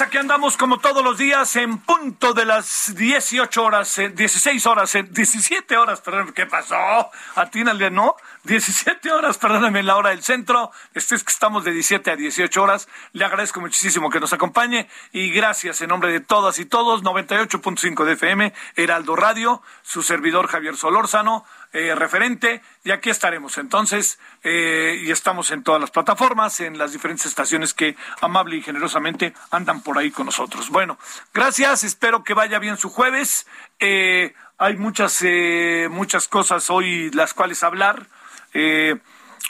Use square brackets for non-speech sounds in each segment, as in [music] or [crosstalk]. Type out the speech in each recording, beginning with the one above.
Aquí andamos como todos los días en punto de las 18 horas, eh, 16 horas, eh, 17 horas, perdón, ¿qué pasó? Atínale, ¿no? 17 horas, perdóname, en la hora del centro, este es que estamos de 17 a 18 horas, le agradezco muchísimo que nos acompañe y gracias en nombre de todas y todos, 98.5 de FM, Heraldo Radio, su servidor Javier Solórzano, eh, referente, y aquí estaremos entonces, eh, y estamos en todas las plataformas, en las diferentes estaciones que amable y generosamente andan por ahí con nosotros. Bueno, gracias, espero que vaya bien su jueves. Eh, hay muchas, eh, muchas cosas hoy las cuales hablar. Eh,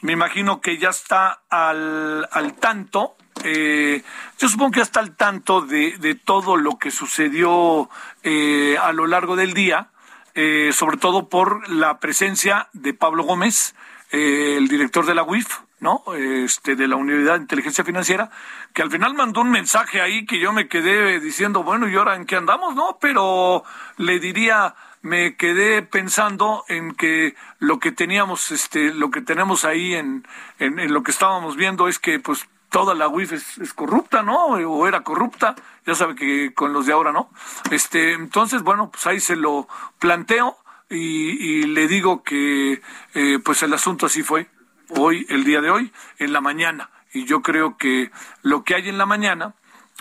me imagino que ya está al, al tanto. Eh, yo supongo que ya está al tanto de, de todo lo que sucedió eh, a lo largo del día eh, sobre todo por la presencia de Pablo Gómez, eh, el director de la UIF, ¿no? Este, de la Unidad de Inteligencia Financiera, que al final mandó un mensaje ahí que yo me quedé diciendo, bueno, ¿y ahora en qué andamos, no? Pero le diría, me quedé pensando en que lo que teníamos, este, lo que tenemos ahí en, en, en lo que estábamos viendo es que, pues, toda la UIF es, corrupta, ¿no? O era corrupta, ya sabe que con los de ahora no. Este, entonces, bueno, pues ahí se lo planteo y, le digo que eh, pues el asunto así fue hoy, el día de hoy, en la mañana. Y yo creo que lo que hay en la mañana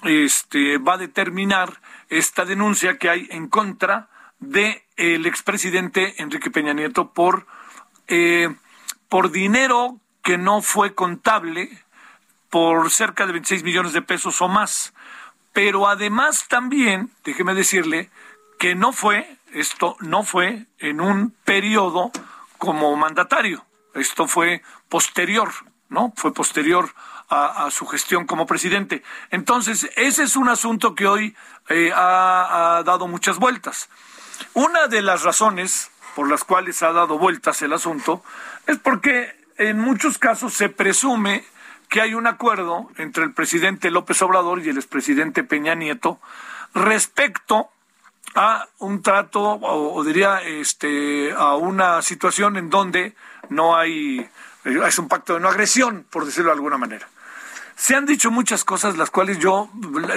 este, va a determinar esta denuncia que hay en contra de expresidente Enrique Peña Nieto por, eh, por dinero que no fue contable, por cerca de 26 millones de pesos o más. Pero además también, déjeme decirle, que no fue, esto no fue en un periodo como mandatario, esto fue posterior, ¿no? Fue posterior a, su gestión como presidente. Entonces, ese es un asunto que hoy eh, ha dado muchas vueltas. Una de las razones por las cuales ha dado vueltas el asunto es porque en muchos casos se presume que hay un acuerdo entre el presidente López Obrador y el expresidente Peña Nieto respecto a un trato o, diría este a una situación en donde no hay es un pacto de no agresión por decirlo de alguna manera. Se han dicho muchas cosas las cuales yo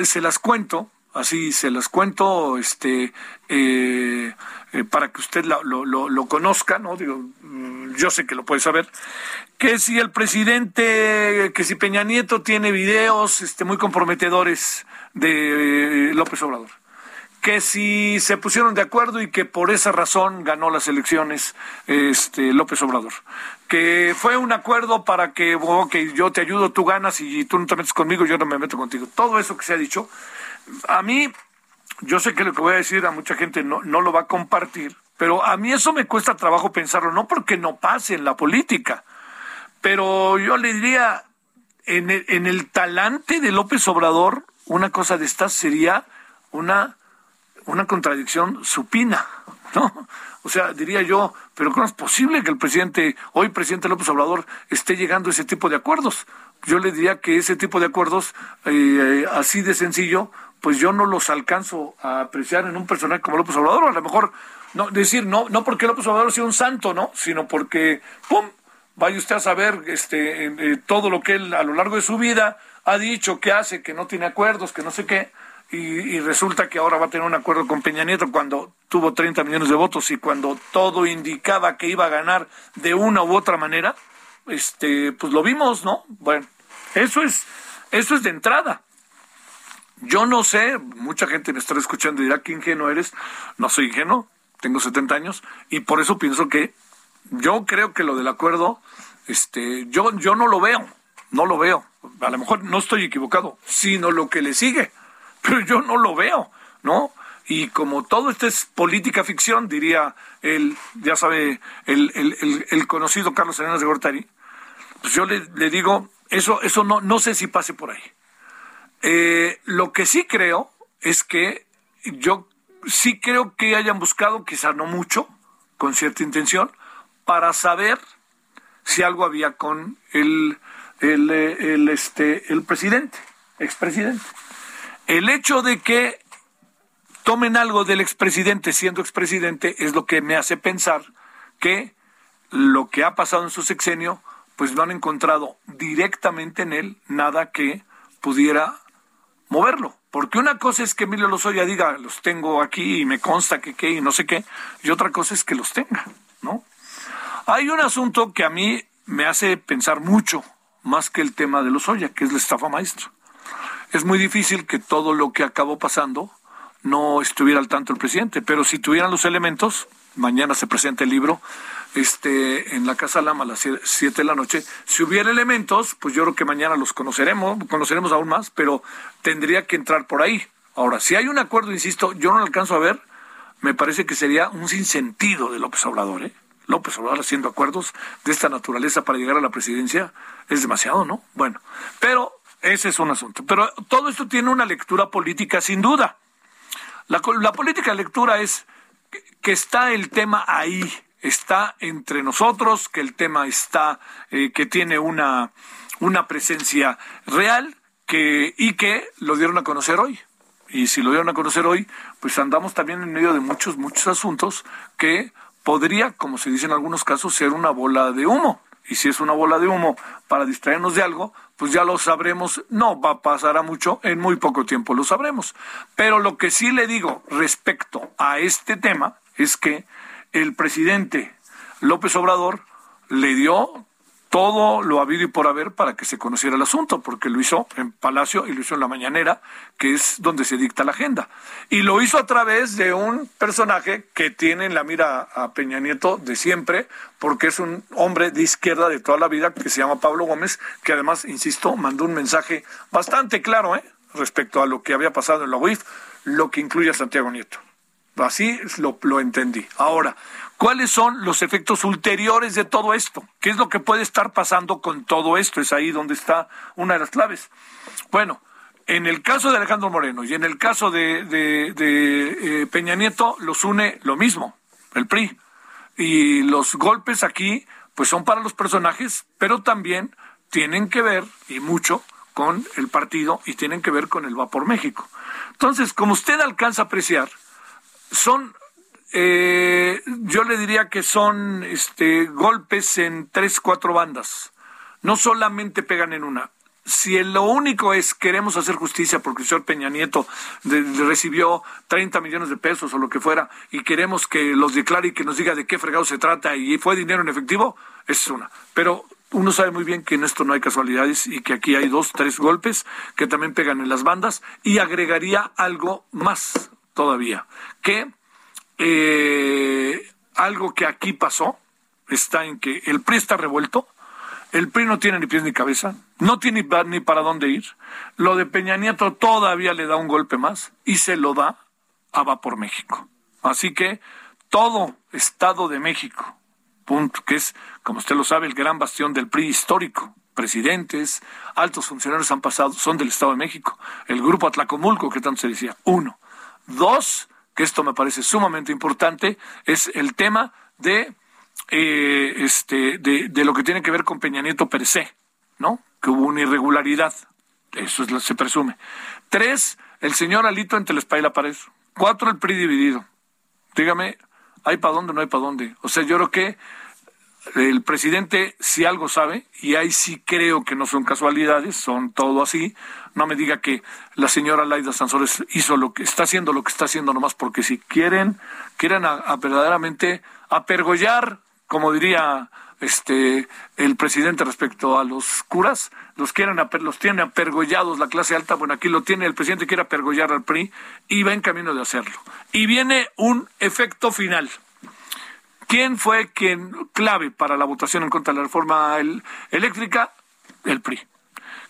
se las cuento así se las cuento este eh, eh, para que usted lo, conozca no digo yo sé que lo puede saber que si el presidente que si Peña Nieto tiene videos este muy comprometedores de eh, López Obrador que si se pusieron de acuerdo y que por esa razón ganó las elecciones este López Obrador. Que fue un acuerdo para que okay, yo te ayudo, tú ganas y tú no te metes conmigo, yo no me meto contigo. Todo eso que se ha dicho, a mí, yo sé que lo que voy a decir a mucha gente no, no lo va a compartir, pero a mí eso me cuesta trabajo pensarlo, no porque no pase en la política, pero yo le diría, en el, en el talante de López Obrador, una cosa de estas sería una, una contradicción supina, [laughs] ¿no? O sea, diría yo, pero ¿cómo es posible que el presidente, hoy presidente López Obrador, esté llegando a ese tipo de acuerdos? Yo le diría que ese tipo de acuerdos, eh, así de sencillo, pues yo no los alcanzo a apreciar en un personaje como López Obrador, a lo mejor no decir no no porque López Obrador sea un santo, ¿no? Sino porque pum, vaya usted a saber este eh, todo lo que él a lo largo de su vida ha dicho, que hace, que no tiene acuerdos, que no sé qué. Y, resulta que ahora va a tener un acuerdo con Peña Nieto cuando tuvo 30 millones de votos y cuando todo indicaba que iba a ganar de una u otra manera, este, pues lo vimos, ¿no? Bueno, eso es, eso es de entrada. Yo no sé, mucha gente me está escuchando y dirá qué ingenuo eres. No soy ingenuo, tengo 70 años y por eso pienso que yo creo que lo del acuerdo, este, yo, yo no lo veo, no lo veo. A lo mejor no estoy equivocado, sino lo que le sigue, [laughs] pero yo no lo veo, ¿no? Y como todo esto es política ficción, diría el, ya sabe, el, el, el, conocido Carlos Arenas de Gortari, pues yo le, le, digo, eso, eso no, no sé si pase por ahí. Eh, lo que sí creo es que yo sí creo que hayan buscado, quizá no mucho, con cierta intención, para saber si algo había con el, el, este, el presidente, expresidente. El hecho de que tomen algo del expresidente siendo expresidente es lo que me hace pensar que lo que ha pasado en su sexenio, pues no han encontrado directamente en él nada que pudiera moverlo. Porque una cosa es que Emilio Lozoya diga, los tengo aquí y me consta que qué y no sé qué, y otra cosa es que los tenga, ¿no? Hay un asunto que a mí me hace pensar mucho, más que el tema de Lozoya, que es la estafa maestra. Es muy difícil que todo lo que acabó pasando no estuviera al tanto el presidente, pero si tuvieran los elementos, mañana se presenta el libro, este, en la Casa Lama a las 7 de la noche. Si hubiera elementos, pues yo creo que mañana los conoceremos, conoceremos aún más, pero tendría que entrar por ahí. Ahora, si hay un acuerdo, insisto, yo no lo alcanzo a ver, me parece que sería un sinsentido de López Obrador, ¿eh? López Obrador haciendo acuerdos de esta naturaleza para llegar a la presidencia es demasiado, ¿no? Bueno, pero ese es un asunto. Pero todo esto tiene una lectura política sin duda. La, la política de lectura es que está el tema ahí, está entre nosotros, que el tema está, eh, que tiene una, una presencia real que, y que lo dieron a conocer hoy. Y si lo dieron a conocer hoy, pues andamos también en medio de muchos, muchos asuntos que podría, como se dice en algunos casos, ser una bola de humo. Y si es una bola de humo para distraernos de algo, pues ya lo sabremos. No va a pasar a mucho, en muy poco tiempo lo sabremos. Pero lo que sí le digo respecto a este tema es que el presidente López Obrador le dio todo lo habido y por haber para que se conociera el asunto, porque lo hizo en Palacio y lo hizo en la mañanera, que es donde se dicta la agenda. Y lo hizo a través de un personaje que tiene en la mira a Peña Nieto de siempre, porque es un hombre de izquierda de toda la vida que se llama Pablo Gómez, que además, insisto, mandó un mensaje bastante claro ¿eh? respecto a lo que había pasado en la UIF, lo que incluye a Santiago Nieto. Así lo, lo entendí. Ahora, ¿cuáles son los efectos ulteriores de todo esto? ¿Qué es lo que puede estar pasando con todo esto? Es ahí donde está una de las claves. Bueno, en el caso de Alejandro Moreno y en el caso de, eh, Peña Nieto, los une lo mismo, el PRI. Y los golpes aquí, pues son para los personajes, pero también tienen que ver, y mucho, con el partido y tienen que ver con el Va por México. Entonces, como usted alcanza a apreciar, son, eh, yo le diría que son este, golpes en tres, cuatro bandas. No solamente pegan en una. Si lo único es queremos hacer justicia porque el señor Peña Nieto recibió 30 millones de pesos o lo que fuera y queremos que los declare y que nos diga de qué fregado se trata y fue dinero en efectivo, es una. Pero uno sabe muy bien que en esto no hay casualidades y que aquí hay dos, tres golpes que también pegan en las bandas y agregaría algo más todavía, que eh, algo que aquí pasó está en que el PRI está revuelto, el PRI no tiene ni pies ni cabeza, no tiene ni para dónde ir, lo de Peña Nieto todavía le da un golpe más y se lo da a Va por México. Así que todo Estado de México, punto, que es, como usted lo sabe, el gran bastión del PRI histórico, presidentes, altos funcionarios han pasado, son del Estado de México. El grupo Atlacomulco, que tanto se decía, uno. Dos, que esto me parece sumamente importante, es el tema de, eh, este, de, de, lo que tiene que ver con Peña Nieto per ¿no? Que hubo una irregularidad, eso es lo se presume. Tres, el señor Alito entre la espalda y la pared. Cuatro, el PRI dividido. Dígame, ¿hay para dónde o no hay para dónde? O sea, yo creo que el presidente si algo sabe, y ahí sí creo que no son casualidades, son todo así, no me diga que la señora Laida Sansores hizo lo que está haciendo lo que está haciendo nomás porque si quieren, quieren a, verdaderamente apergollar, como diría este el presidente respecto a los curas, los quieren los tiene apergollados la clase alta, bueno aquí lo tiene, el presidente quiere apergollar al PRI y va en camino de hacerlo. Y viene un efecto final. ¿Quién fue quien clave para la votación en contra de la reforma eléctrica? El PRI.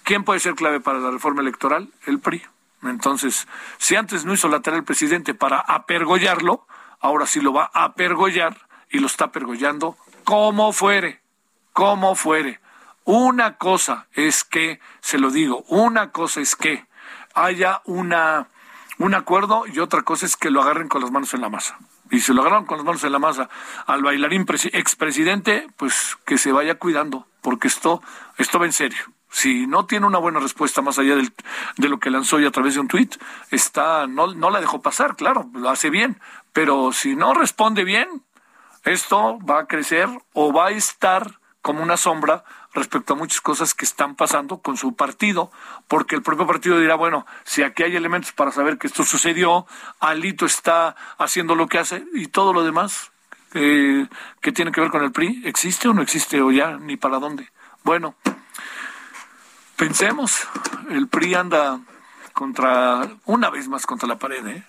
¿Quién puede ser clave para la reforma electoral? El PRI. Entonces, si antes no hizo la tarea el presidente para apergollarlo, ahora sí lo va a apergollar y lo está apergollando como fuere, como fuere. Una cosa es que, se lo digo, una cosa es que haya una, un acuerdo y otra cosa es que lo agarren con las manos en la masa y se lo agarraron con las manos en la masa al bailarín expresidente, pues que se vaya cuidando, porque esto, esto va en serio. Si no tiene una buena respuesta más allá del, de lo que lanzó hoy a través de un tuit, está, no, no la dejó pasar, claro, lo hace bien, pero si no responde bien, esto va a crecer o va a estar como una sombra respecto a muchas cosas que están pasando con su partido, porque el propio partido dirá, bueno, si aquí hay elementos para saber que esto sucedió, Alito está haciendo lo que hace y todo lo demás eh, que tiene que ver con el PRI, ¿existe o no existe o ya ni para dónde? Bueno, pensemos, el PRI anda contra, una vez más contra la pared, ¿eh?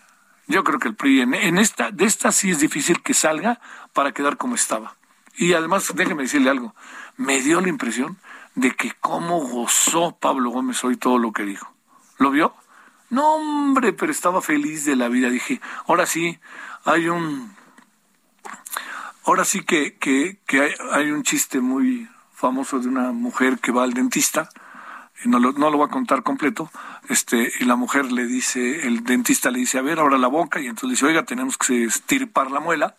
Yo creo que el PRI en, en esta, de esta sí es difícil que salga para quedar como estaba. Y además, déjeme decirle algo, me dio la impresión de que cómo gozó Pablo Gómez hoy todo lo que dijo. ¿Lo vio? No, hombre, pero estaba feliz de la vida. Dije, ahora sí, hay un... Ahora sí que, que, que hay, un chiste muy famoso de una mujer que va al dentista, no lo, no lo voy a contar completo, este, y la mujer le dice, el dentista le dice, a ver, ahora la boca, y entonces le dice, oiga, tenemos que estirpar la muela,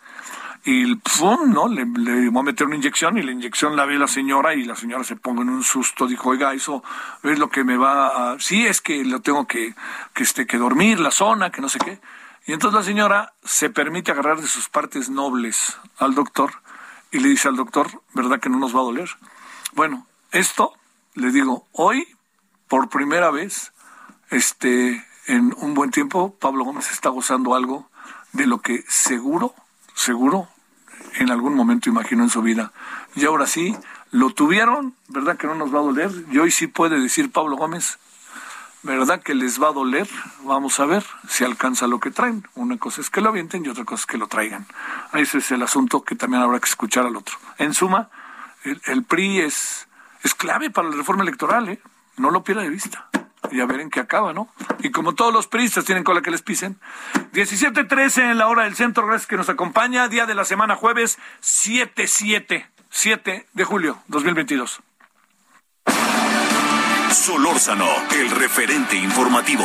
y ¡pum! ¿no? Le, le voy a meter una inyección y la inyección la ve la señora y la señora se ponga en un susto, dijo, oiga, eso es lo que me va a... Sí, es que lo tengo que, que, este, que dormir, la zona, que no sé qué. Y entonces la señora se permite agarrar de sus partes nobles al doctor y le dice al doctor, ¿verdad que no nos va a doler? Bueno, esto, le digo, hoy, por primera vez, este, en un buen tiempo, Pablo Gómez está gozando algo de lo que seguro, seguro en algún momento imaginó en su vida. Y ahora sí, lo tuvieron, ¿verdad que no nos va a doler? Y hoy sí puede decir Pablo Gómez, ¿verdad que les va a doler? Vamos a ver si alcanza lo que traen. Una cosa es que lo avienten y otra cosa es que lo traigan. Ese es el asunto que también habrá que escuchar al otro. En suma, el, PRI es, es clave para la reforma electoral, ¿eh? No lo pierda de vista y a ver en qué acaba, ¿no? Y como todos los priistas tienen cola que les pisen. 17.13 en la hora del centro, gracias que nos acompaña. Día de la semana, jueves 7-7, 7 de julio 2022. Solórzano, el referente informativo.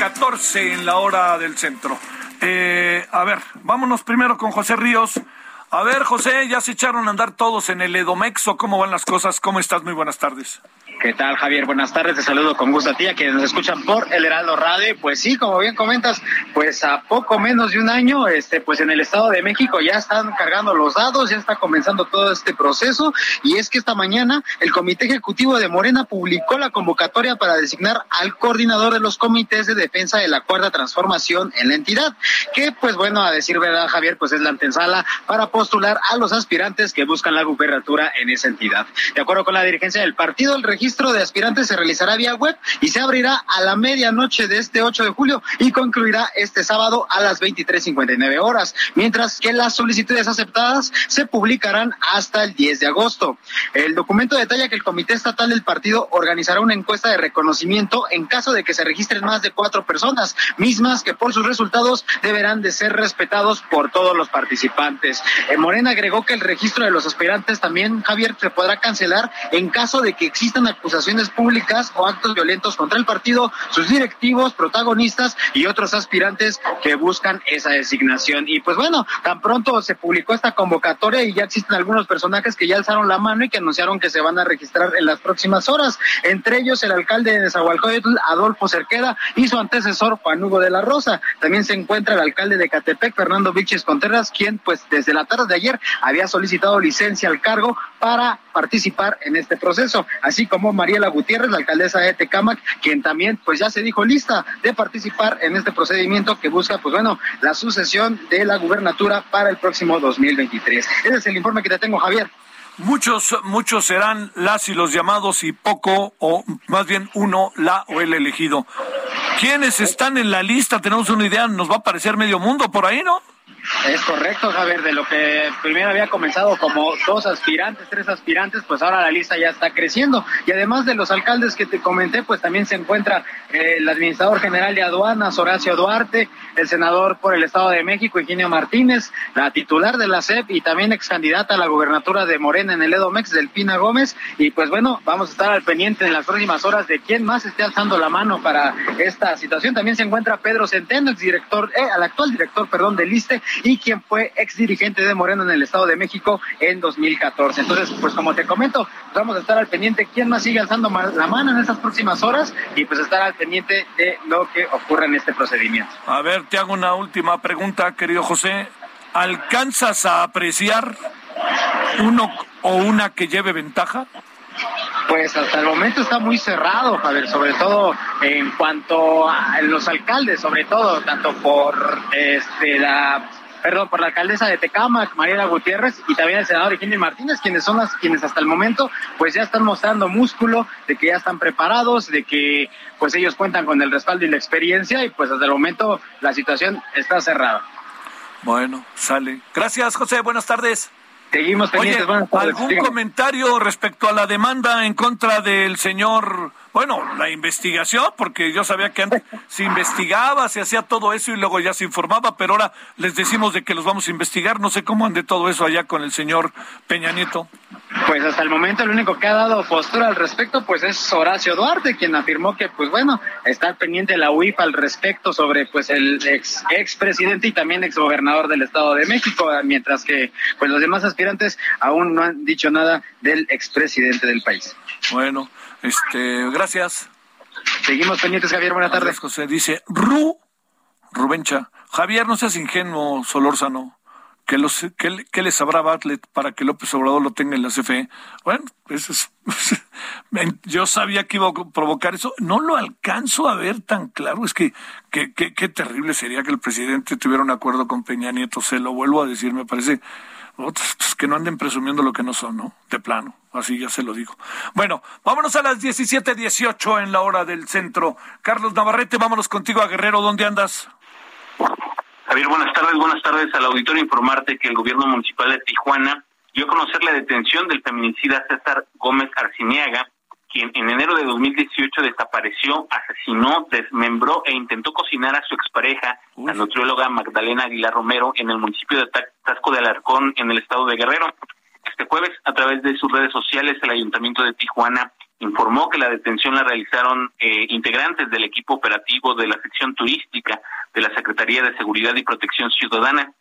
14 en la hora del centro. Eh, a ver, vámonos primero con José Ríos. A ver, José, ya se echaron a andar todos en el Edomexo. ¿Cómo van las cosas? ¿Cómo estás? Muy buenas tardes. ¿Qué tal, Javier? Buenas tardes, te saludo con gusto a ti, a quienes nos escuchan por El Heraldo Radio. Pues sí, como bien comentas, pues a poco menos de un año, este, pues en el Estado de México ya están cargando los dados, ya está comenzando todo este proceso. Y es que esta mañana el Comité Ejecutivo de Morena publicó la convocatoria para designar al coordinador de los comités de defensa de la cuarta transformación en la entidad, que pues bueno, a decir verdad, Javier, pues es la antesala para postular a los aspirantes que buscan la gubernatura en esa entidad. De acuerdo con la dirigencia del partido, el registro registro de aspirantes se realizará vía web y se abrirá a la medianoche de este 8 de julio y concluirá este sábado a las 23.59 horas, mientras que las solicitudes aceptadas se publicarán hasta el 10 de agosto. El documento detalla que el Comité Estatal del Partido organizará una encuesta de reconocimiento en caso de que se registren más de cuatro personas, mismas que por sus resultados deberán de ser respetados por todos los participantes. Eh, Morena agregó que el registro de los aspirantes también, Javier, se podrá cancelar en caso de que existan acusaciones públicas o actos violentos contra el partido, sus directivos, protagonistas y otros aspirantes que buscan esa designación. Y pues bueno, tan pronto se publicó esta convocatoria y ya existen algunos personajes que ya alzaron la mano y que anunciaron que se van a registrar en las próximas horas. Entre ellos el alcalde de Nezahualcóyotl, Adolfo Cerqueda, y su antecesor Juan Hugo de la Rosa. También se encuentra el alcalde de Catepec, Fernando Viches Contreras, quien pues desde la tarde de ayer había solicitado licencia al cargo para participar en este proceso, así como Mariela Gutiérrez, la alcaldesa de Tecámac, quien también pues ya se dijo lista de participar en este procedimiento que busca pues bueno la sucesión de la gubernatura para el próximo 2023. Ese es el informe que te tengo, Javier. Muchos, muchos serán las y los llamados y poco, o más bien uno, la o el elegido. ¿Quiénes están en la lista? Tenemos una idea, nos va a parecer medio mundo por ahí, ¿no? Es correcto, Javier, de lo que primero había comenzado como dos aspirantes, tres aspirantes, pues ahora la lista ya está creciendo. Y además de los alcaldes que te comenté, pues también se encuentra eh, el administrador general de aduanas, Horacio Duarte, el senador por el Estado de México, Eugenio Martínez, la titular de la CEP y también ex candidata a la gubernatura de Morena en el Edomex, Delfina Gómez. Y pues bueno, vamos a estar al pendiente en las próximas horas de quién más esté alzando la mano para esta situación. También se encuentra Pedro Centeno, ex director, eh, al actual director, perdón, del ISTE y quien fue ex dirigente de Moreno en el Estado de México en 2014. Entonces, pues como te comento, vamos a estar al pendiente quién más sigue alzando la mano en estas próximas horas y pues estar al pendiente de lo que ocurre en este procedimiento. A ver, te hago una última pregunta, querido José. ¿Alcanzas a apreciar uno o una que lleve ventaja? Pues hasta el momento está muy cerrado, Javier, sobre todo en cuanto a los alcaldes, sobre todo, tanto por este la perdón, por la alcaldesa de Tecámac, Mariela Gutiérrez, y también el senador Eugenio Martínez, quienes son las quienes hasta el momento pues ya están mostrando músculo, de que ya están preparados, de que pues ellos cuentan con el respaldo y la experiencia, y pues hasta el momento la situación está cerrada. Bueno, sale. Gracias, José. Buenas tardes. Seguimos pendientes. Oye, ¿algún comentario respecto a la demanda en contra del señor, bueno, la investigación? Porque yo sabía que antes se investigaba, se hacía todo eso y luego ya se informaba, pero ahora les decimos de que los vamos a investigar. No sé cómo ande todo eso allá con el señor Peña Nieto. Pues hasta el momento el único que ha dado postura al respecto pues es Horacio Duarte, quien afirmó que pues bueno, está pendiente la UIF al respecto sobre pues el ex expresidente y también ex gobernador del Estado de México, mientras que pues los demás aspirantes aún no han dicho nada del expresidente del país. Bueno, este, gracias. Seguimos pendientes, Javier, buenas tardes. José dice, Ru, Rubencha, Javier, no seas ingenuo, Solórzano que, los, que, les sabrá Bartlett para que López Obrador lo tenga en la CFE. Bueno, eso es, [laughs] yo sabía que iba a provocar eso. No lo alcanzo a ver tan claro. Es que qué terrible sería que el presidente tuviera un acuerdo con Peña Nieto. Se lo vuelvo a decir, me parece pues, que no anden presumiendo lo que no son, ¿no? De plano, así ya se lo digo. Bueno, vámonos a las 17:18 en la hora del centro. Carlos Navarrete, vámonos contigo a Guerrero. ¿Dónde andas? Javier, buenas tardes. Buenas tardes al auditorio. Informarte que el gobierno municipal de Tijuana dio a conocer la detención del feminicida César Gómez Arciniaga, quien en enero de 2018 desapareció, asesinó, desmembró e intentó cocinar a su expareja, la nutrióloga Magdalena Aguilar Romero, en el municipio de Tasco de Alarcón, en el estado de Guerrero. Este jueves, a través de sus redes sociales, el ayuntamiento de Tijuana informó que la detención la realizaron eh, integrantes del equipo operativo de la sección turística de la Secretaría de Seguridad y Protección Ciudadana.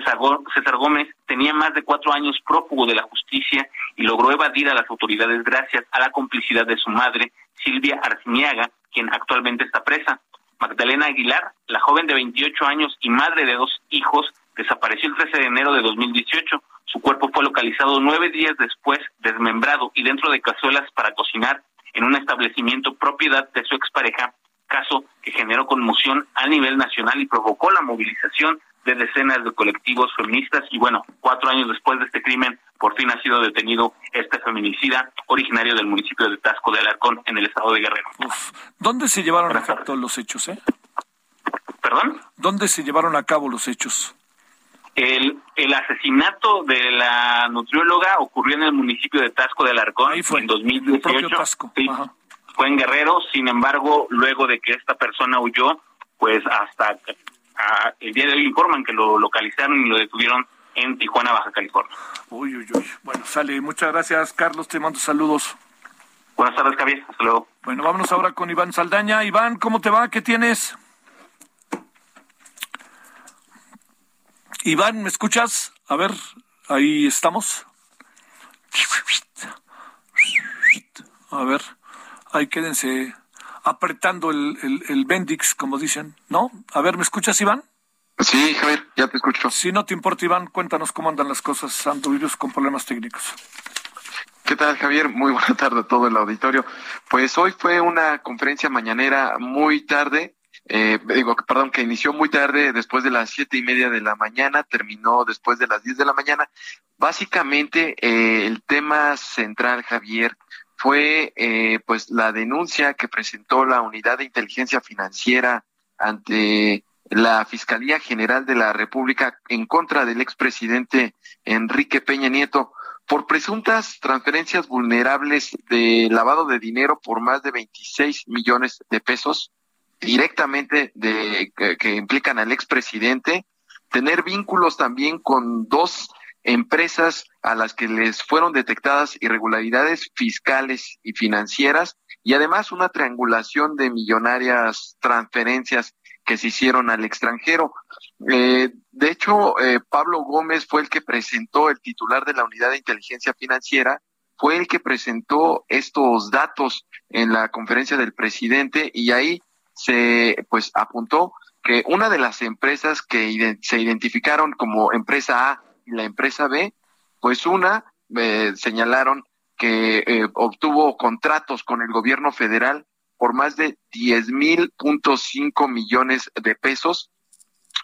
César Gómez tenía más de cuatro años prófugo de la justicia y logró evadir a las autoridades gracias a la complicidad de su madre, Silvia Arciniaga, quien actualmente está presa. Magdalena Aguilar, la joven de 28 años y madre de dos hijos, desapareció el 13 de enero de 2018. Su cuerpo fue localizado nueve días después, desmembrado y dentro de cazuelas para cocinar en un establecimiento propiedad de su expareja, caso que generó conmoción a nivel nacional y provocó la movilización de decenas de colectivos feministas y bueno, cuatro años después de este crimen, por fin ha sido detenido este feminicida originario del municipio de Tasco de Alarcón en el estado de Guerrero. ¿Dónde se llevaron a cabo los hechos, eh? ¿Perdón? ¿Dónde se llevaron a cabo los hechos? El, el asesinato de la nutrióloga ocurrió en el municipio de Tasco de Alarcón Ahí fue, en 2018. Tasco. Fue en Guerrero, sin embargo, luego de que esta persona huyó, pues hasta el día de hoy informan que lo localizaron y lo detuvieron en Tijuana, Baja California. Uy, uy, uy. Bueno, sale. Muchas gracias, Carlos. Te mando saludos. Buenas tardes, Javier. Hasta luego. Bueno, vámonos ahora con Iván Saldaña. Iván, ¿cómo te va? ¿Qué tienes? Iván, ¿me escuchas? A ver, ahí estamos. A ver, ahí quédense apretando el, el, Bendix, como dicen, ¿no? A ver, ¿me escuchas, Iván? Sí, Javier, ya te escucho. Si no te importa, Iván, cuéntanos cómo andan las cosas. Anduvimos con problemas técnicos. ¿Qué tal, Javier? Muy [laughs] buena tarde a todo el auditorio. Pues hoy fue una conferencia mañanera muy tarde, eh, digo, perdón, que inició muy tarde, después de las siete y media de la mañana, terminó después de las diez de la mañana. Básicamente, eh, el tema central, Javier, fue eh, pues la denuncia que presentó la Unidad de Inteligencia Financiera ante la Fiscalía General de la República en contra del expresidente Enrique Peña Nieto por presuntas transferencias vulnerables de lavado de dinero por más de 26 millones de pesos directamente de que, que implican al expresidente, tener vínculos también con dos empresas a las que les fueron detectadas irregularidades fiscales y financieras y además una triangulación de millonarias transferencias que se hicieron al extranjero. Eh, de hecho, eh, Pablo Gómez fue el que presentó, el titular de la Unidad de Inteligencia Financiera, fue el que presentó estos datos en la conferencia del presidente y ahí se pues apuntó que una de las empresas que se identificaron como empresa A y la empresa B, pues una eh, señalaron que eh, obtuvo contratos con el gobierno federal por más de diez mil punto cinco millones de pesos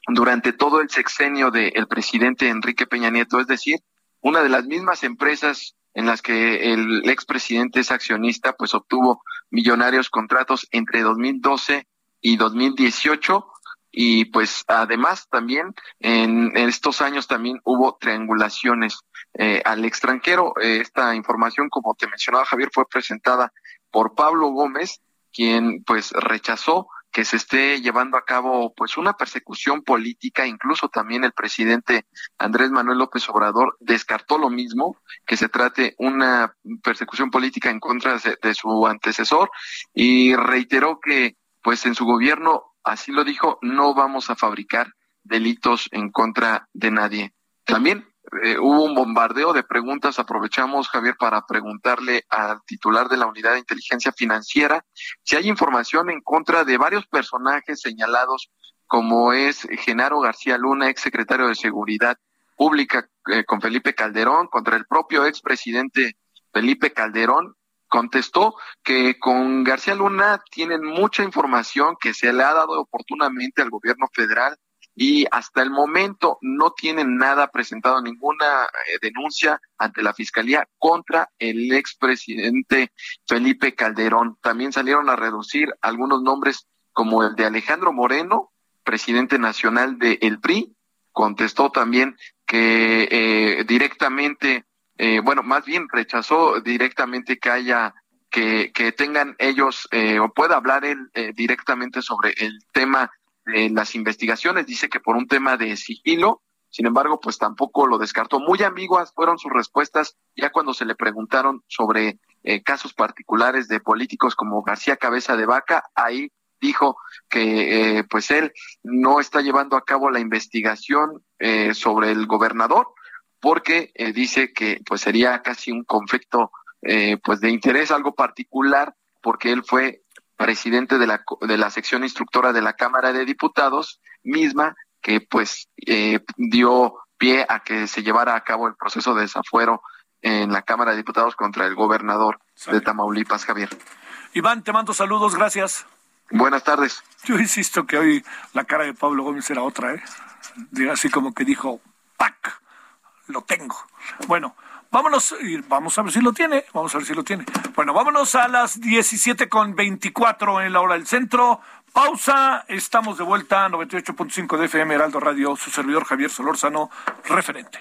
durante todo el sexenio del presidente Enrique Peña Nieto, es decir, una de las mismas empresas en las que el expresidente es accionista, pues obtuvo millonarios contratos entre 2012 y 2018 y pues además también en estos años también hubo triangulaciones eh, al extranjero. Eh, esta información, como te mencionaba Javier, fue presentada por Pablo Gómez, quien pues rechazó que se esté llevando a cabo pues una persecución política, incluso también el presidente Andrés Manuel López Obrador descartó lo mismo, que se trate una persecución política en contra de su antecesor y reiteró que pues en su gobierno así lo dijo, no vamos a fabricar delitos en contra de nadie. También eh, hubo un bombardeo de preguntas. Aprovechamos, Javier, para preguntarle al titular de la Unidad de Inteligencia Financiera si hay información en contra de varios personajes señalados, como es Genaro García Luna, ex secretario de Seguridad Pública eh, con Felipe Calderón, contra el propio expresidente Felipe Calderón, contestó que con García Luna tienen mucha información que se le ha dado oportunamente al gobierno federal y hasta el momento no tienen nada presentado, ninguna eh, denuncia ante la fiscalía contra el expresidente Felipe Calderón. También salieron a reducir algunos nombres como el de Alejandro Moreno, presidente nacional de El PRI, contestó también que eh, directamente eh, bueno, más bien rechazó directamente que haya, que, que tengan ellos, eh, o pueda hablar él eh, directamente sobre el tema de las investigaciones. Dice que por un tema de sigilo, sin embargo, pues tampoco lo descartó. Muy ambiguas fueron sus respuestas ya cuando se le preguntaron sobre casos particulares de políticos como García Cabeza de Vaca. Ahí dijo que eh, pues él no está llevando a cabo la investigación eh, sobre el gobernador porque eh, dice que pues sería casi un conflicto pues de interés algo particular porque él fue presidente de la de la sección instructora de la Cámara de Diputados misma que pues dio pie a que se llevara a cabo el proceso de desafuero en la Cámara de Diputados contra el gobernador de Tamaulipas, Javier. Iván, te mando saludos, gracias. Buenas tardes. Yo insisto que hoy la cara de Pablo Gómez era otra, ¿eh? Así como que dijo, ¡pac! Lo tengo. Bueno, vámonos, y vamos a ver si lo tiene, vamos a ver si lo tiene. Bueno, vámonos a las 17 con 24 en la hora del centro. Pausa, estamos de vuelta, 98.5 de FM Heraldo Radio, su servidor Javier Solórzano, referente.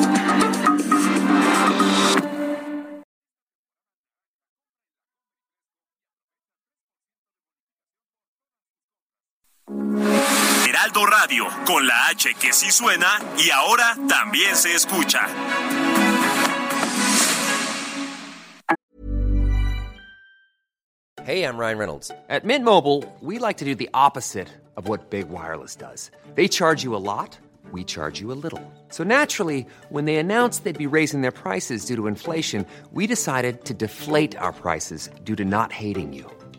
Heraldo Radio, con la H que sí suena y ahora también se escucha. Hey, I'm Ryan Reynolds. At Mint Mobile, we like to do the opposite of what Big Wireless does. They charge you a lot, we charge you a little. So naturally, when they announced they'd be raising their prices due to inflation, we decided to deflate our prices due to not hating you.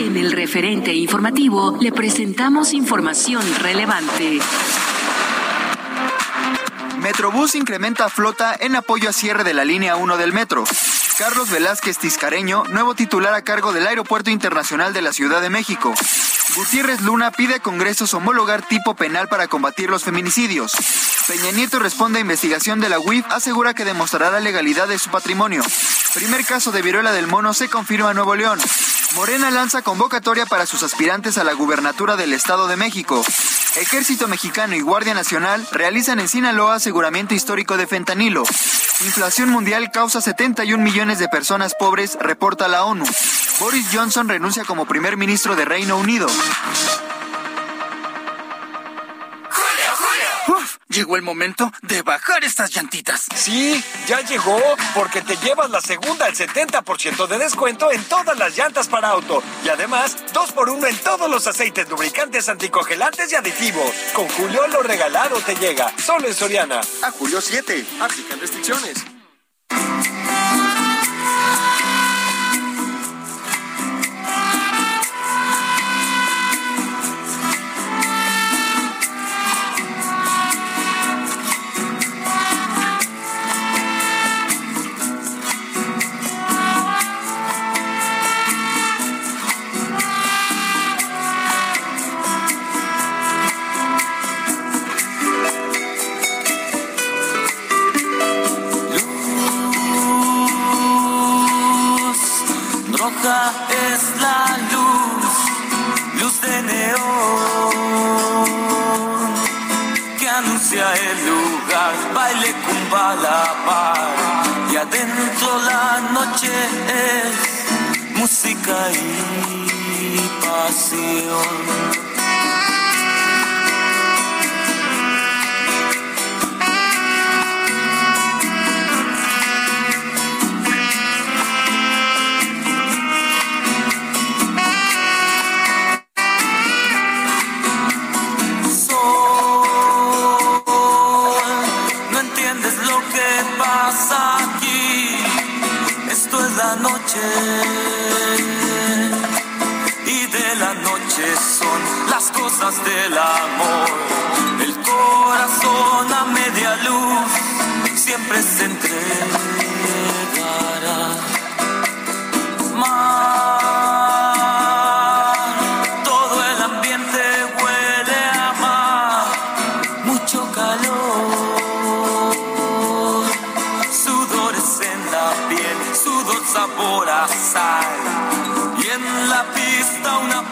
En el referente informativo le presentamos información relevante. Metrobús incrementa flota en apoyo a cierre de la línea 1 del metro. Carlos Velázquez Tiscareño, nuevo titular a cargo del Aeropuerto Internacional de la Ciudad de México. Gutiérrez Luna pide a Congresos homologar tipo penal para combatir los feminicidios. Peña Nieto responde a investigación de la UIF, asegura que demostrará la legalidad de su patrimonio. Primer caso de viruela del mono se confirma en Nuevo León. Morena lanza convocatoria para sus aspirantes a la gubernatura del Estado de México. Ejército Mexicano y Guardia Nacional realizan en Sinaloa aseguramiento histórico de fentanilo. Inflación mundial causa 71 millones de personas pobres, reporta la ONU. Boris Johnson renuncia como primer ministro de Reino Unido. Llegó el momento de bajar estas llantitas. Sí, ya llegó, porque te llevas la segunda al 70% de descuento en todas las llantas para auto. Y además, dos por uno en todos los aceites lubricantes anticongelantes y aditivos. Con Julio lo regalado te llega, solo en Soriana. A Julio 7, aplican restricciones.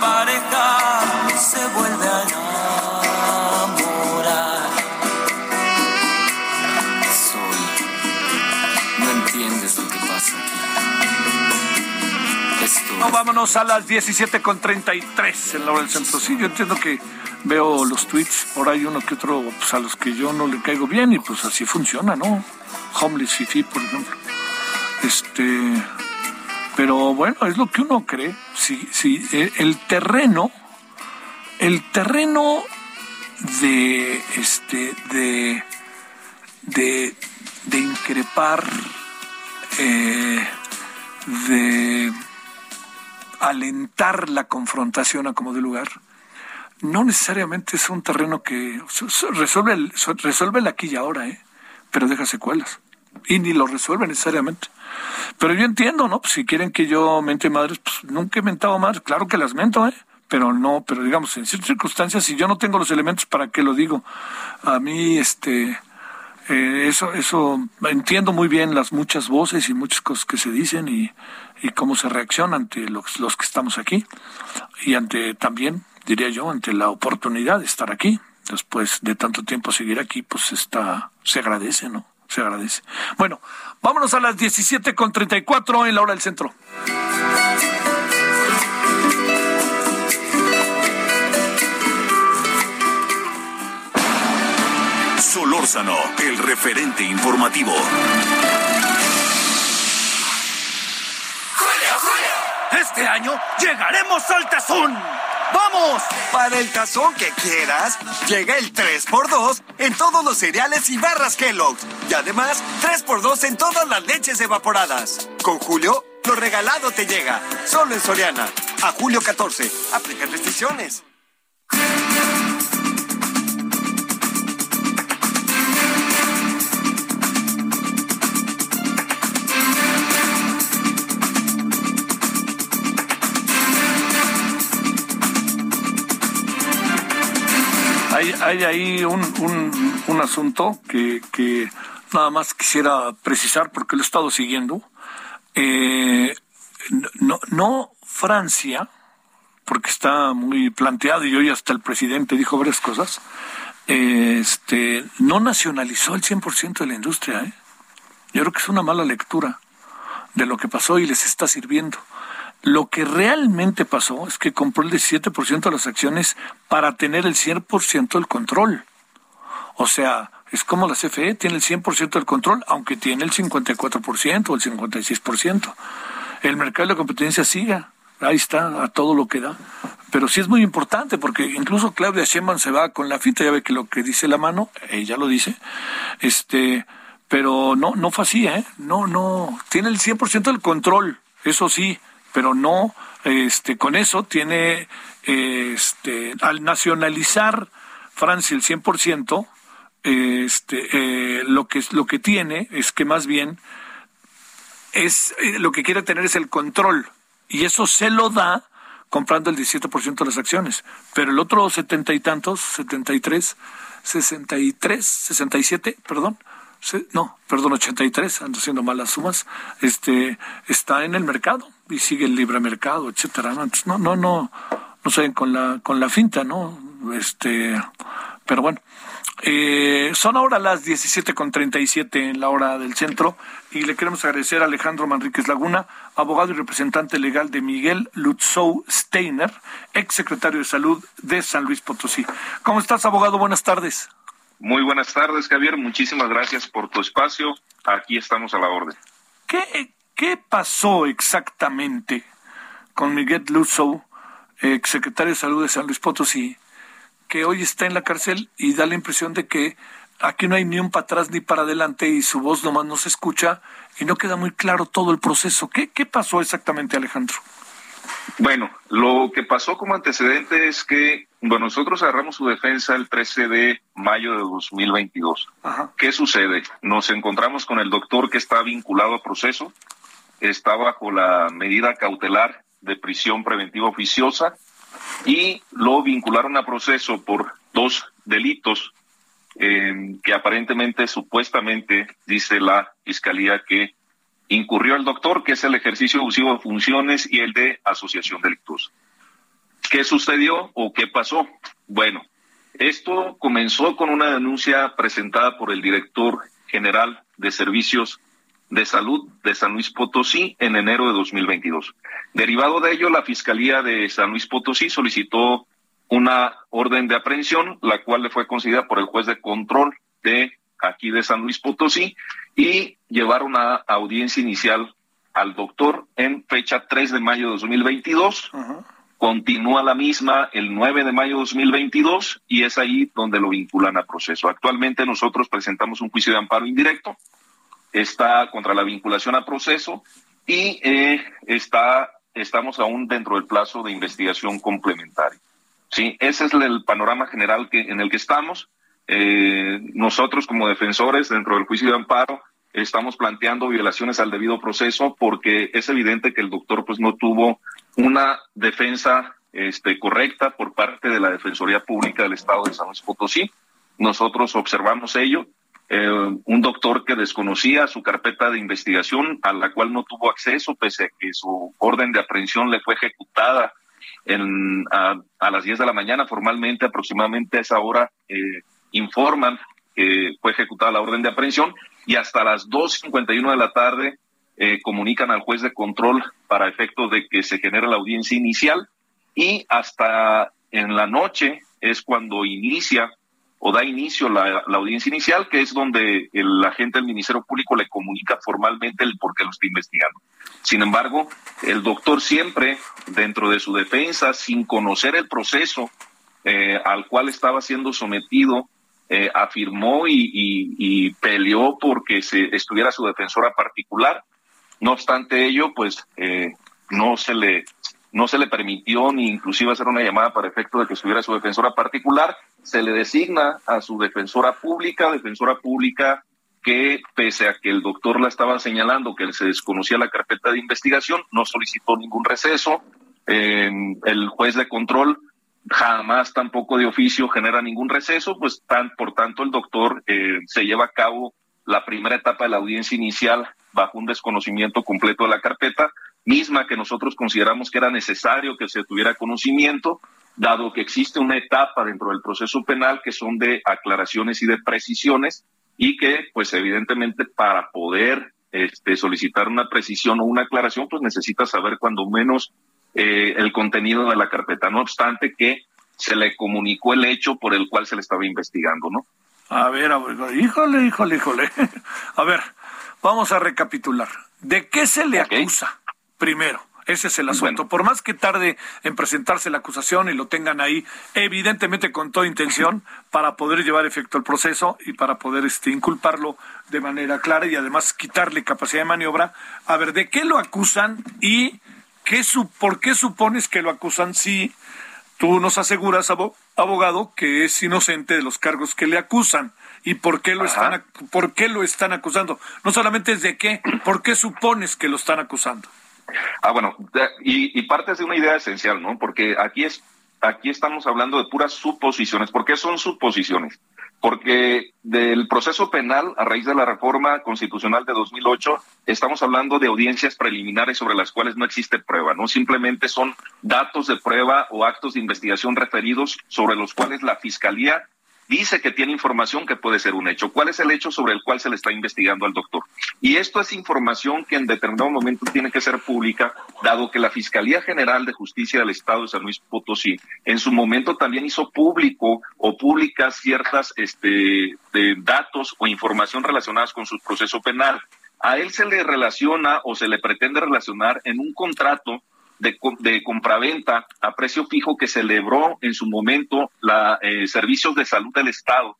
Pareja se vuelve a enamorar. No entiendes lo que pasa aquí. Esto no, vámonos a las 17 con 33 en la hora del centro. Sí, yo entiendo que veo los tweets, por ahí uno que otro, pues a los que yo no le caigo bien y pues así funciona, ¿no? Homeless Fifi, por ejemplo. Este, pero bueno, es lo que uno cree. Si, si eh, el terreno, el terreno de este de de, de increpar, eh, de alentar la confrontación a como de lugar, no necesariamente es un terreno que resuelve el, resuelve el aquí y ahora, ¿eh? pero deja secuelas. Y ni lo resuelve necesariamente. Pero yo entiendo, ¿no? Pues si quieren que yo mente madres, pues nunca he mentado madres, claro que las mento, ¿eh? Pero no, pero digamos, en ciertas circunstancias, si yo no tengo los elementos, ¿para qué lo digo? A mí, este, eh, eso, eso, entiendo muy bien las muchas voces y muchas cosas que se dicen y, cómo se reacciona ante los que estamos aquí y ante también, diría yo, ante la oportunidad de estar aquí. Después de tanto tiempo seguir aquí, pues está, se agradece, ¿no? Se agradece. Bueno, vámonos a las 17.34 en la hora del centro. Solórzano, el referente informativo. ¡Julio, Julio! Este año llegaremos al tazón. ¡Vamos! Para el tazón que quieras, llega el 3x2 en todos los cereales y barras Kellogg's. Y además, 3x2 en todas las leches evaporadas. Con Julio, lo regalado te llega. Solo en Soriana. A julio 14. Aplica restricciones. Hay, ahí un, un, asunto que, que, nada más quisiera precisar porque lo he estado siguiendo. Eh, no, no Francia, porque está muy planteado y hoy hasta el presidente dijo varias cosas, este, no nacionalizó el 100% de la industria. ¿eh? Yo creo que es una mala lectura de lo que pasó y les está sirviendo. Lo que realmente pasó es que compró el 17% de las acciones para tener el 100% del control. O sea, es como la CFE, tiene el 100% del control, aunque tiene el 54% o el 56%. El mercado de la competencia siga, ahí está, a todo lo que da. Pero sí es muy importante, porque incluso Claudia Sheinbaum se va con la finta, ya ve que lo que dice la mano, ella lo dice, este, pero no, no fue así, ¿eh? No, no, tiene el 100% del control, eso sí, pero no, este, con eso tiene, este, al nacionalizar Francia el 100%, este, eh, lo que lo que tiene es que más bien es eh, lo que quiere tener es el control. Y eso se lo da comprando el 17% de las acciones, pero el otro setenta y tantos, 73, 63, 67, perdón, no, perdón, 83, ando haciendo malas sumas, este, está en el mercado y sigue el libre mercado, etcétera. ¿no? no, no, no, no sé, con la, con la finta, ¿no? Este, pero bueno. Eh, son ahora las 17.37 en la hora del centro y le queremos agradecer a Alejandro Manríquez Laguna, abogado y representante legal de Miguel Lutzou Steiner, ex secretario de Salud de San Luis Potosí. ¿Cómo estás, abogado? Buenas tardes. Muy buenas tardes, Javier. Muchísimas gracias por tu espacio. Aquí estamos a la orden. ¿Qué, qué pasó exactamente con Miguel Lusso, exsecretario de Salud de San Luis Potosí, que hoy está en la cárcel y da la impresión de que aquí no hay ni un para atrás ni para adelante y su voz nomás no se escucha y no queda muy claro todo el proceso. ¿Qué, qué pasó exactamente, Alejandro? Bueno, lo que pasó como antecedente es que bueno, nosotros agarramos su defensa el 13 de mayo de 2022. ¿Qué sucede? Nos encontramos con el doctor que está vinculado al proceso, está bajo la medida cautelar de prisión preventiva oficiosa y lo vincularon a proceso por dos delitos eh, que aparentemente, supuestamente, dice la fiscalía que incurrió el doctor, que es el ejercicio abusivo de funciones y el de asociación delictuosa. ¿Qué sucedió o qué pasó? Bueno, esto comenzó con una denuncia presentada por el director general de servicios de salud de San Luis Potosí en enero de 2022. Derivado de ello, la Fiscalía de San Luis Potosí solicitó una orden de aprehensión, la cual le fue concedida por el juez de control de aquí de San Luis Potosí y llevaron a audiencia inicial al doctor en fecha 3 de mayo de 2022. Continúa la misma el 9 de mayo de 2022 y es ahí donde lo vinculan a proceso. Actualmente nosotros presentamos un juicio de amparo indirecto, está contra la vinculación a proceso y eh, está, estamos aún dentro del plazo de investigación complementaria. Sí, ese es el panorama general que, en el que estamos. Eh, nosotros como defensores dentro del juicio de amparo estamos planteando violaciones al debido proceso porque es evidente que el doctor pues no tuvo una defensa este, correcta por parte de la Defensoría Pública del Estado de San Luis Potosí. Nosotros observamos ello. Eh, un doctor que desconocía su carpeta de investigación, a la cual no tuvo acceso, pese a que su orden de aprehensión le fue ejecutada en, a, las 10 de la mañana, formalmente, aproximadamente a esa hora, eh, informan que fue ejecutada la orden de aprehensión y hasta las 2.51 de la tarde eh, comunican al juez de control para efectos de que se genere la audiencia inicial y hasta en la noche es cuando inicia o da inicio la, la audiencia inicial, que es donde el agente del Ministerio Público le comunica formalmente el por qué lo está investigando. Sin embargo, el doctor siempre, dentro de su defensa, sin conocer el proceso eh, al cual estaba siendo sometido, eh, afirmó y, peleó porque se estuviera su defensora particular. No obstante ello, pues eh, no se le no se le permitió ni inclusive hacer una llamada para efecto de que estuviera su defensora particular. Se le designa a su defensora pública, defensora pública que pese a que el doctor la estaba señalando que se desconocía la carpeta de investigación, no solicitó ningún receso. el juez de control jamás tampoco de oficio genera ningún receso, pues tan, por tanto el doctor eh, se lleva a cabo la primera etapa de la audiencia inicial bajo un desconocimiento completo de la carpeta, misma que nosotros consideramos que era necesario que se tuviera conocimiento, dado que existe una etapa dentro del proceso penal que son de aclaraciones y de precisiones y que pues evidentemente para poder este, solicitar una precisión o una aclaración pues necesita saber cuando menos eh, el contenido de la carpeta, no obstante que se le comunicó el hecho por el cual se le estaba investigando, ¿no? A ver, a ver híjole, híjole, híjole. [laughs] A ver, vamos a recapitular. ¿De qué se le acusa? Primero, ese es el asunto. Por más que tarde en presentarse la acusación y lo tengan ahí, evidentemente con toda intención, para poder llevar efecto el proceso y para poder este, inculparlo de manera clara y además quitarle capacidad de maniobra. A ver, ¿de qué lo acusan y ¿qué ¿por qué supones que lo acusan si tú nos aseguras, abogado, que es inocente de los cargos que le acusan? ¿Y por qué lo, están, por qué lo están acusando? No solamente es de qué, ¿por qué supones que lo están acusando? Ah, bueno, y, y partes de una idea esencial, ¿no? Porque aquí es aquí estamos hablando de puras suposiciones. ¿Por qué son suposiciones? porque del proceso penal a raíz de la reforma constitucional de 2008 estamos hablando de audiencias preliminares sobre las cuales no existe prueba, no simplemente son datos de prueba o actos de investigación referidos sobre los cuales la fiscalía dice que tiene información que puede ser un hecho. ¿Cuál es el hecho sobre el cual se le está investigando al doctor? Y esto es información que en determinado momento tiene que ser pública, dado que la Fiscalía General de Justicia del Estado de San Luis Potosí en su momento también hizo público o públicas ciertas este, de datos o información relacionadas con su proceso penal. A él se le relaciona o se le pretende relacionar en un contrato de, de compraventa a precio fijo que celebró en su momento la eh, Servicios de Salud del Estado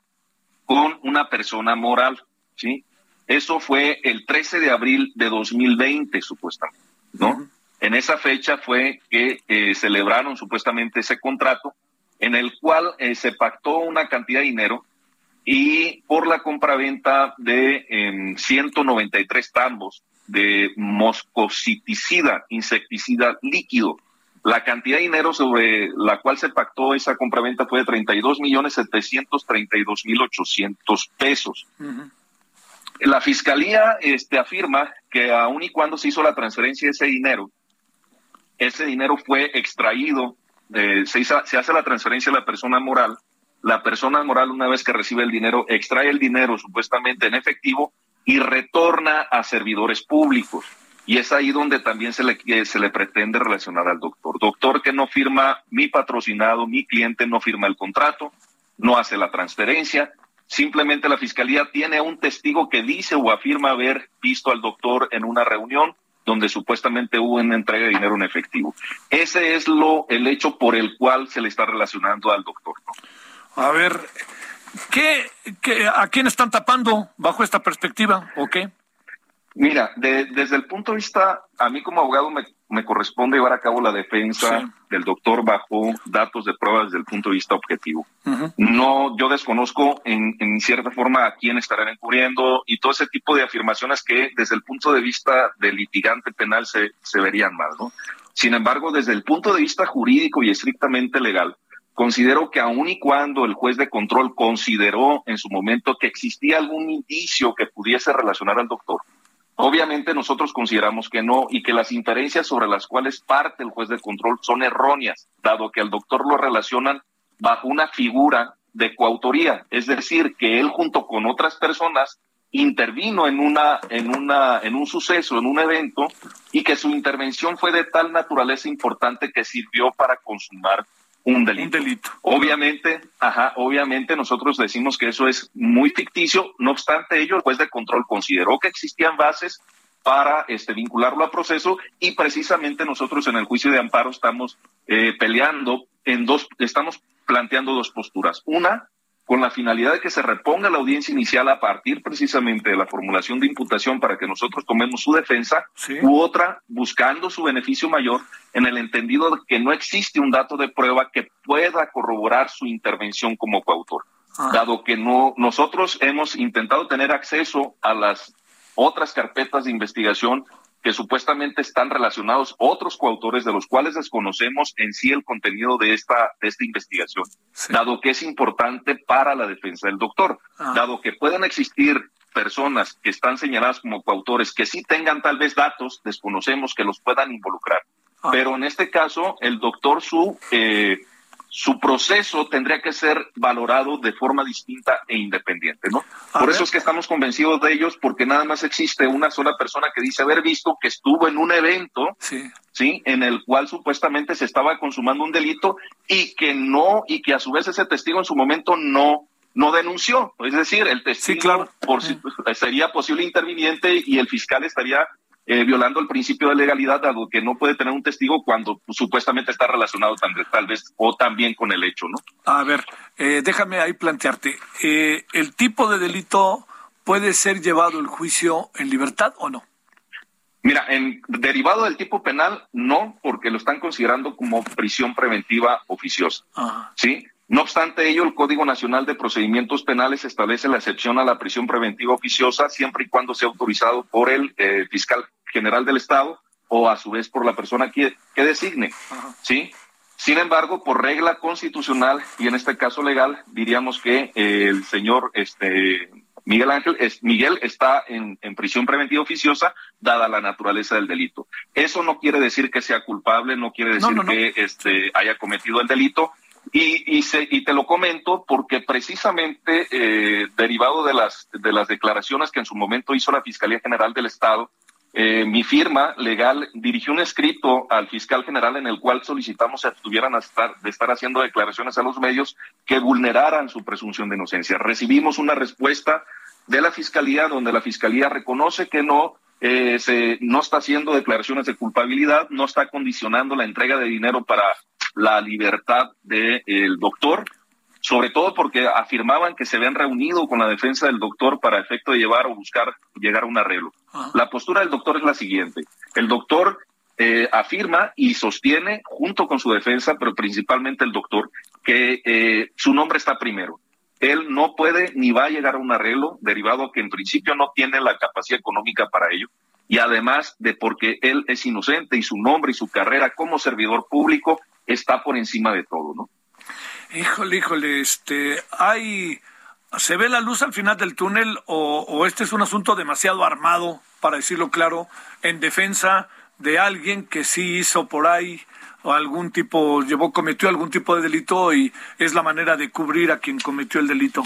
con una persona moral, ¿sí? Eso fue el 13 de abril de 2020, supuestamente, ¿no? En esa fecha fue que eh, celebraron supuestamente ese contrato en el cual eh, se pactó una cantidad de dinero y por la compraventa de 193 em, tambos de moscociticida, insecticida líquido. La cantidad de dinero sobre la cual se pactó esa compraventa fue de 32 millones 732 mil 800 pesos. La fiscalía este, afirma que aun y cuando se hizo la transferencia de ese dinero, ese dinero fue extraído, eh, se, se hace la transferencia a la persona moral, la persona moral una vez que recibe el dinero extrae el dinero supuestamente en efectivo y retorna a servidores públicos. Y es ahí donde también se le, se le pretende relacionar al doctor. Doctor que no firma mi patrocinado, mi cliente no firma el contrato, no hace la transferencia. Simplemente la fiscalía tiene un testigo que dice o afirma haber visto al doctor en una reunión donde supuestamente hubo una entrega de dinero en efectivo. Ese es lo el hecho por el cual se le está relacionando al doctor. A ver, ¿qué, a quién están tapando bajo esta perspectiva o qué? Mira, desde el punto de vista, a mí como abogado me, corresponde llevar a cabo la defensa del doctor bajo datos de pruebas desde el punto de vista objetivo. No, yo desconozco en, en, cierta forma a quién estarán encubriendo y todo ese tipo de afirmaciones que desde el punto de vista del litigante penal se, se verían mal, ¿no? Sin embargo, desde el punto de vista jurídico y estrictamente legal, considero que aun y cuando el juez de control consideró en su momento que existía algún indicio que pudiese relacionar al doctor, Obviamente nosotros consideramos que no y que las inferencias sobre las cuales parte el juez de control son erróneas, dado que al doctor lo relacionan bajo una figura de coautoría, es decir, que él junto con otras personas intervino en una en una en un suceso, en un evento y que su intervención fue de tal naturaleza importante que sirvió para consumar un delito. Obviamente, ajá, obviamente nosotros decimos que eso es muy ficticio, no obstante ello, el juez de control consideró que existían bases para este, vincularlo al proceso y precisamente nosotros en el juicio de amparo estamos eh, peleando en dos, estamos planteando dos posturas. Una, con la finalidad de que se reponga la audiencia inicial a partir precisamente de la formulación de imputación para que nosotros tomemos su defensa, u otra buscando su beneficio mayor en el entendido de que no existe un dato de prueba que pueda corroborar su intervención como coautor. Ah. Dado que no, nosotros hemos intentado tener acceso a las otras carpetas de investigación que supuestamente están relacionados otros coautores de los cuales desconocemos en sí el contenido de esta, de esta investigación, dado que es importante para la defensa del doctor, ah. dado que pueden existir personas que están señaladas como coautores que sí tengan tal vez datos, desconocemos que los puedan involucrar. Ah. Pero en este caso, el doctor Su eh, su proceso tendría que ser valorado de forma distinta e independiente, ¿no? Por eso es que estamos convencidos de ellos, porque nada más existe una sola persona que dice haber visto que estuvo en un evento, sí. En el cual supuestamente se estaba consumando un delito y que no, y que a su vez ese testigo en su momento no no denunció, es decir, el testigo por, sería posible interviniente y el fiscal estaría eh, violando el principio de legalidad, dado que no puede tener un testigo cuando supuestamente está relacionado tal, vez o también con el hecho, ¿no? A ver, eh, déjame ahí plantearte, eh, ¿el tipo de delito puede ser llevado el juicio en libertad o no? Mira, en derivado del tipo penal, no, porque lo están considerando como prisión preventiva oficiosa. ¿Sí? No obstante ello, el Código Nacional de Procedimientos Penales establece la excepción a la prisión preventiva oficiosa siempre y cuando sea autorizado por el fiscal general del Estado o a su vez por la persona que, que designe. ¿sí? Sin embargo, por regla constitucional y en este caso legal, diríamos que el señor este, Miguel Ángel es, Miguel está en, prisión preventiva oficiosa dada la naturaleza del delito. Eso no quiere decir que sea culpable, no quiere decir que este, haya cometido el delito. Y, y, se, y te lo comento porque precisamente eh, derivado de las, de las declaraciones que en su momento hizo la Fiscalía General del Estado, eh, mi firma legal dirigió un escrito al fiscal general en el cual solicitamos que estuvieran a estar, de estar haciendo declaraciones a los medios que vulneraran su presunción de inocencia. Recibimos una respuesta de la fiscalía donde la fiscalía reconoce que no eh, se, no está haciendo declaraciones de culpabilidad, no está condicionando la entrega de dinero para la libertad del doctor sobre todo porque afirmaban que se habían reunido con la defensa del doctor para efecto de llevar o buscar llegar a un arreglo. La postura del doctor es la siguiente. El doctor eh, afirma y sostiene, junto con su defensa, pero principalmente el doctor, que eh, su nombre está primero. Él no puede ni va a llegar a un arreglo, derivado que en principio no tiene la capacidad económica para ello, y además de porque él es inocente y su nombre y su carrera como servidor público está por encima de todo, ¿no? Híjole, híjole, este, hay, ¿se ve la luz al final del túnel o, o este es un asunto demasiado armado, para decirlo claro, en defensa de alguien que sí hizo por ahí o algún tipo, llevó, cometió algún tipo de delito y es la manera de cubrir a quien cometió el delito?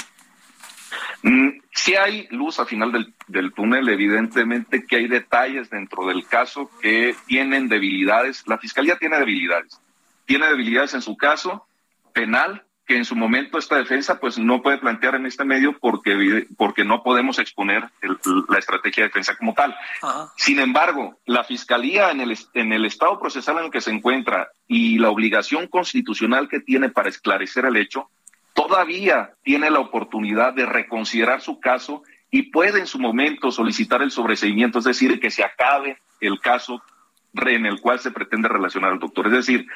Mm, si hay luz al final del, del, túnel, evidentemente que hay detalles dentro del caso que tienen debilidades. La fiscalía tiene debilidades. Tiene debilidades en su caso penal, que en su momento esta defensa pues no puede plantear en este medio porque, porque no podemos exponer la estrategia de defensa como tal. Sin embargo, la fiscalía en el, en el estado procesal en el que se encuentra y la obligación constitucional que tiene para esclarecer el hecho, todavía tiene la oportunidad de reconsiderar su caso y puede en su momento solicitar el sobreseimiento, es decir, que se acabe el caso en el cual se pretende relacionar al doctor. Es decir,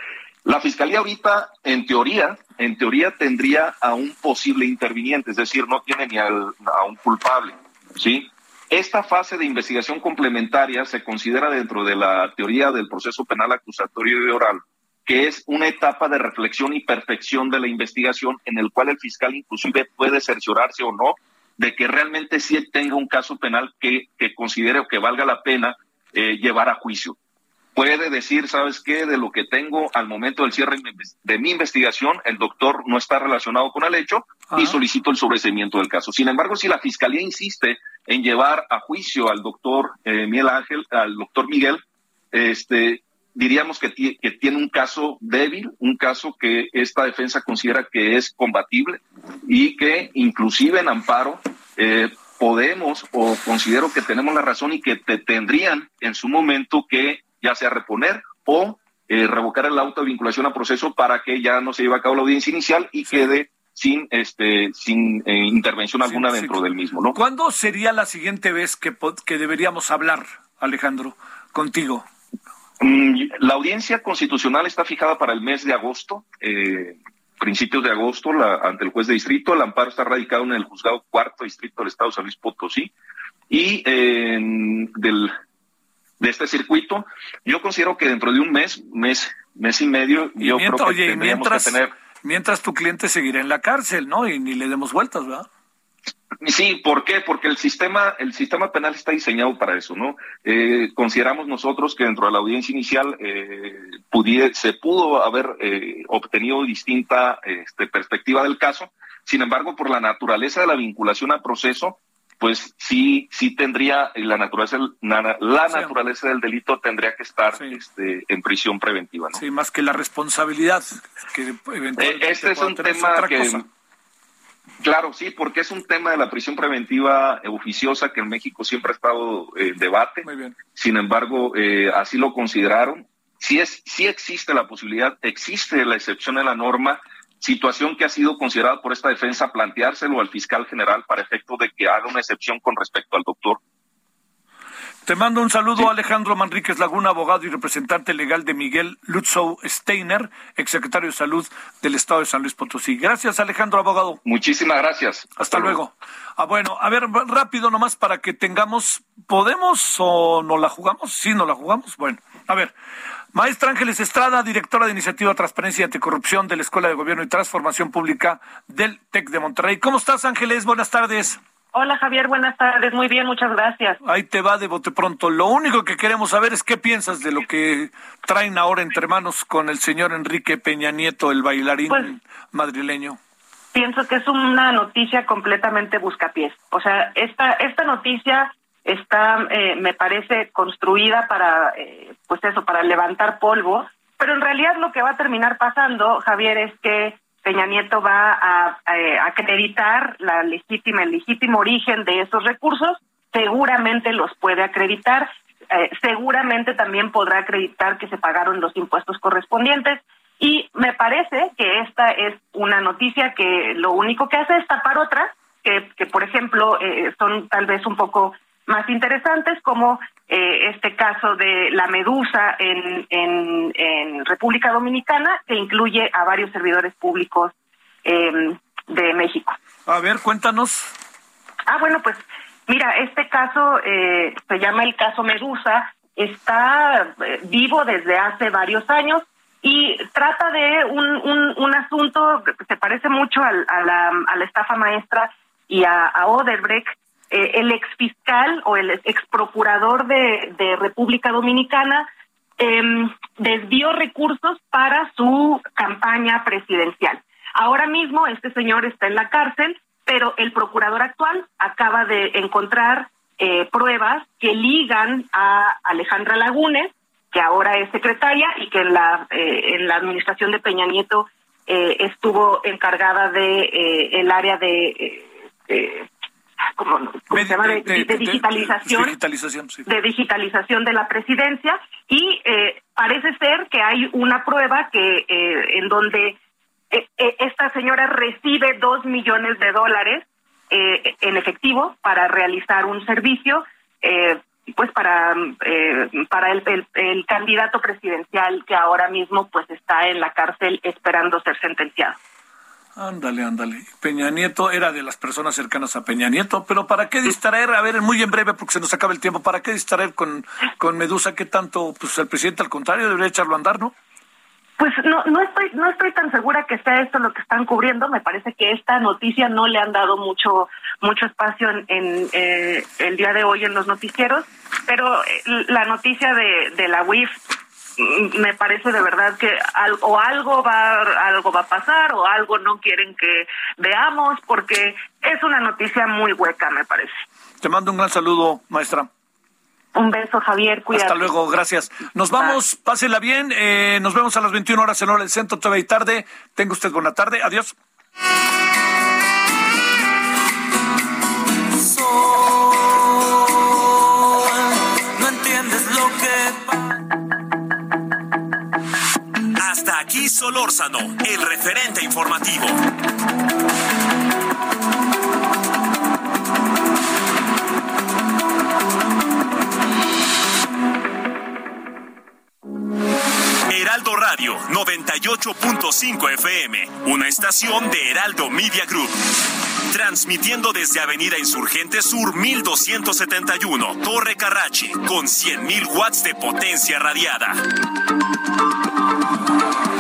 la fiscalía ahorita, en teoría, en teoría tendría a un posible interviniente, es decir, no tiene ni a un culpable, ¿sí? Esta fase de investigación complementaria se considera dentro de la teoría del proceso penal acusatorio y oral, que es una etapa de reflexión y perfección de la investigación en el cual el fiscal inclusive puede cerciorarse o no de que realmente sí tenga un caso penal que, considere o que valga la pena eh, llevar a juicio puede decir, ¿sabes qué? De lo que tengo al momento del cierre de mi investigación, el doctor no está relacionado con el hecho y solicito el sobreseimiento del caso. Sin embargo, si la fiscalía insiste en llevar a juicio al doctor eh, Miguel Ángel, al doctor Miguel, este, diríamos que, que, tiene un caso débil, un caso que esta defensa considera que es combatible y que inclusive en amparo eh, podemos o considero que tenemos la razón y que te tendrían en su momento que ya sea reponer o eh, revocar el auto de vinculación a proceso para que ya no se lleve a cabo la audiencia inicial y quede sin este sin eh, intervención alguna dentro del mismo, ¿no? ¿Cuándo sería la siguiente vez que, que deberíamos hablar, Alejandro, contigo? Mm, la audiencia constitucional está fijada para el mes de agosto, eh, principios de agosto, la, ante el juez de distrito. El amparo está radicado en el juzgado cuarto distrito del Estado de San Luis Potosí. Y del de este circuito. Yo considero que dentro de un mes, mes, mes y medio, yo creo que oye, mientras, que tener... Mientras tu cliente seguirá en la cárcel, ¿no? Y ni le demos vueltas, ¿verdad? Sí, ¿por qué? Porque el sistema, el sistema penal está diseñado para eso, ¿no? Eh, consideramos nosotros que dentro de la audiencia inicial eh, se pudo haber eh, obtenido distinta este, perspectiva del caso. Sin embargo, por la naturaleza de la vinculación al proceso, pues sí, sí tendría la naturaleza, la, naturaleza del delito tendría que estar este, en prisión preventiva, ¿no? Sí, más que la responsabilidad. Que eh, este es un tema que, claro, sí, porque es un tema de la prisión preventiva oficiosa que en México siempre ha estado en debate. Muy bien. Sin embargo, eh, así lo consideraron. Si es, sí existe la posibilidad, existe la excepción de la norma situación que ha sido considerada por esta defensa planteárselo al fiscal general para efecto de que haga una excepción con respecto al doctor. Te mando un saludo, Alejandro Manríquez Laguna, abogado y representante legal de Miguel Lutzow Steiner, exsecretario de Salud del Estado de San Luis Potosí. Gracias, Alejandro, abogado. Muchísimas gracias. Hasta, luego. Ah, bueno, a ver, rápido nomás para que tengamos, ¿podemos o no la jugamos? Sí, no la jugamos. Bueno, a ver, Maestra Ángeles Estrada, directora de Iniciativa Transparencia y Anticorrupción de la Escuela de Gobierno y Transformación Pública del TEC de Monterrey. ¿Cómo estás, Ángeles? Buenas tardes. Hola, Javier. Buenas tardes. Muy bien, muchas gracias. Ahí te va de bote pronto. Lo único que queremos saber es qué piensas de lo que traen ahora entre manos con el señor Enrique Peña Nieto, el bailarín pues, madrileño. Pienso que es una noticia completamente buscapiés. O sea, esta, esta noticia está, eh, me parece, construida para, eh, pues eso, para levantar polvo, pero en realidad lo que va a terminar pasando, Javier, es que Peña Nieto va a, acreditar la legítima, el legítimo origen de esos recursos, seguramente los puede acreditar, eh, seguramente también podrá acreditar que se pagaron los impuestos correspondientes, Y me parece que esta es una noticia que lo único que hace es tapar otras, que, que por ejemplo eh, son tal vez un poco más interesantes, como eh, este caso de la medusa en, en, en, República Dominicana, que incluye a varios servidores públicos eh, de México. A ver, cuéntanos. Ah, bueno, pues mira, este caso eh, se llama el caso Medusa, está eh, vivo desde hace varios años y trata de un, un, un asunto que se parece mucho a, la, a la estafa maestra y a, a Oderbrecht. Eh, el ex fiscal o el ex procurador de, República Dominicana eh, desvió recursos para su campaña presidencial. Ahora mismo este señor está en la cárcel, pero el procurador actual acaba de encontrar eh, pruebas que ligan a Alejandra Lagunes, que ahora es secretaria y que en la, eh, en la administración de Peña Nieto eh, estuvo encargada de eh, el área de [laughs] ¿cómo, cómo se llama? De, de, de digitalización, de digitalización, sí. de digitalización de la presidencia y eh, parece ser que hay una prueba que eh, en donde eh, eh, esta señora recibe dos millones de dólares eh, en efectivo para realizar un servicio eh, pues para eh, para el, el, el, candidato presidencial que ahora mismo pues está en la cárcel esperando ser sentenciado. Ándale, ándale. Peña Nieto era de las personas cercanas a Peña Nieto, pero ¿para qué distraer? A ver, muy en breve, porque se nos acaba el tiempo, ¿para qué distraer con, con Medusa? ¿Qué tanto? Pues el presidente, al contrario, debería echarlo a andar, ¿no? Pues no, no estoy, no estoy tan segura que sea esto lo que están cubriendo. Me parece que esta noticia no le han dado mucho, mucho espacio en, en eh, el día de hoy en los noticieros, pero la noticia de, de la UIF me parece de verdad que al, o algo va algo va a pasar o algo no quieren que veamos porque es una noticia muy hueca me parece. Te mando un gran saludo, maestra. Un beso, Javier. Cuídate. Hasta luego, gracias. Nos vamos, pásela bien. Eh, nos vemos a las 21 horas en hora del centro, todavía y tarde. Tenga usted buena tarde. Adiós. Aquí Solórzano, el referente informativo. Heraldo Radio 98.5 FM, una estación de Heraldo Media Group. Transmitiendo desde Avenida Insurgente Sur 1271, Torre Carrachi, con 100.000 watts de potencia radiada.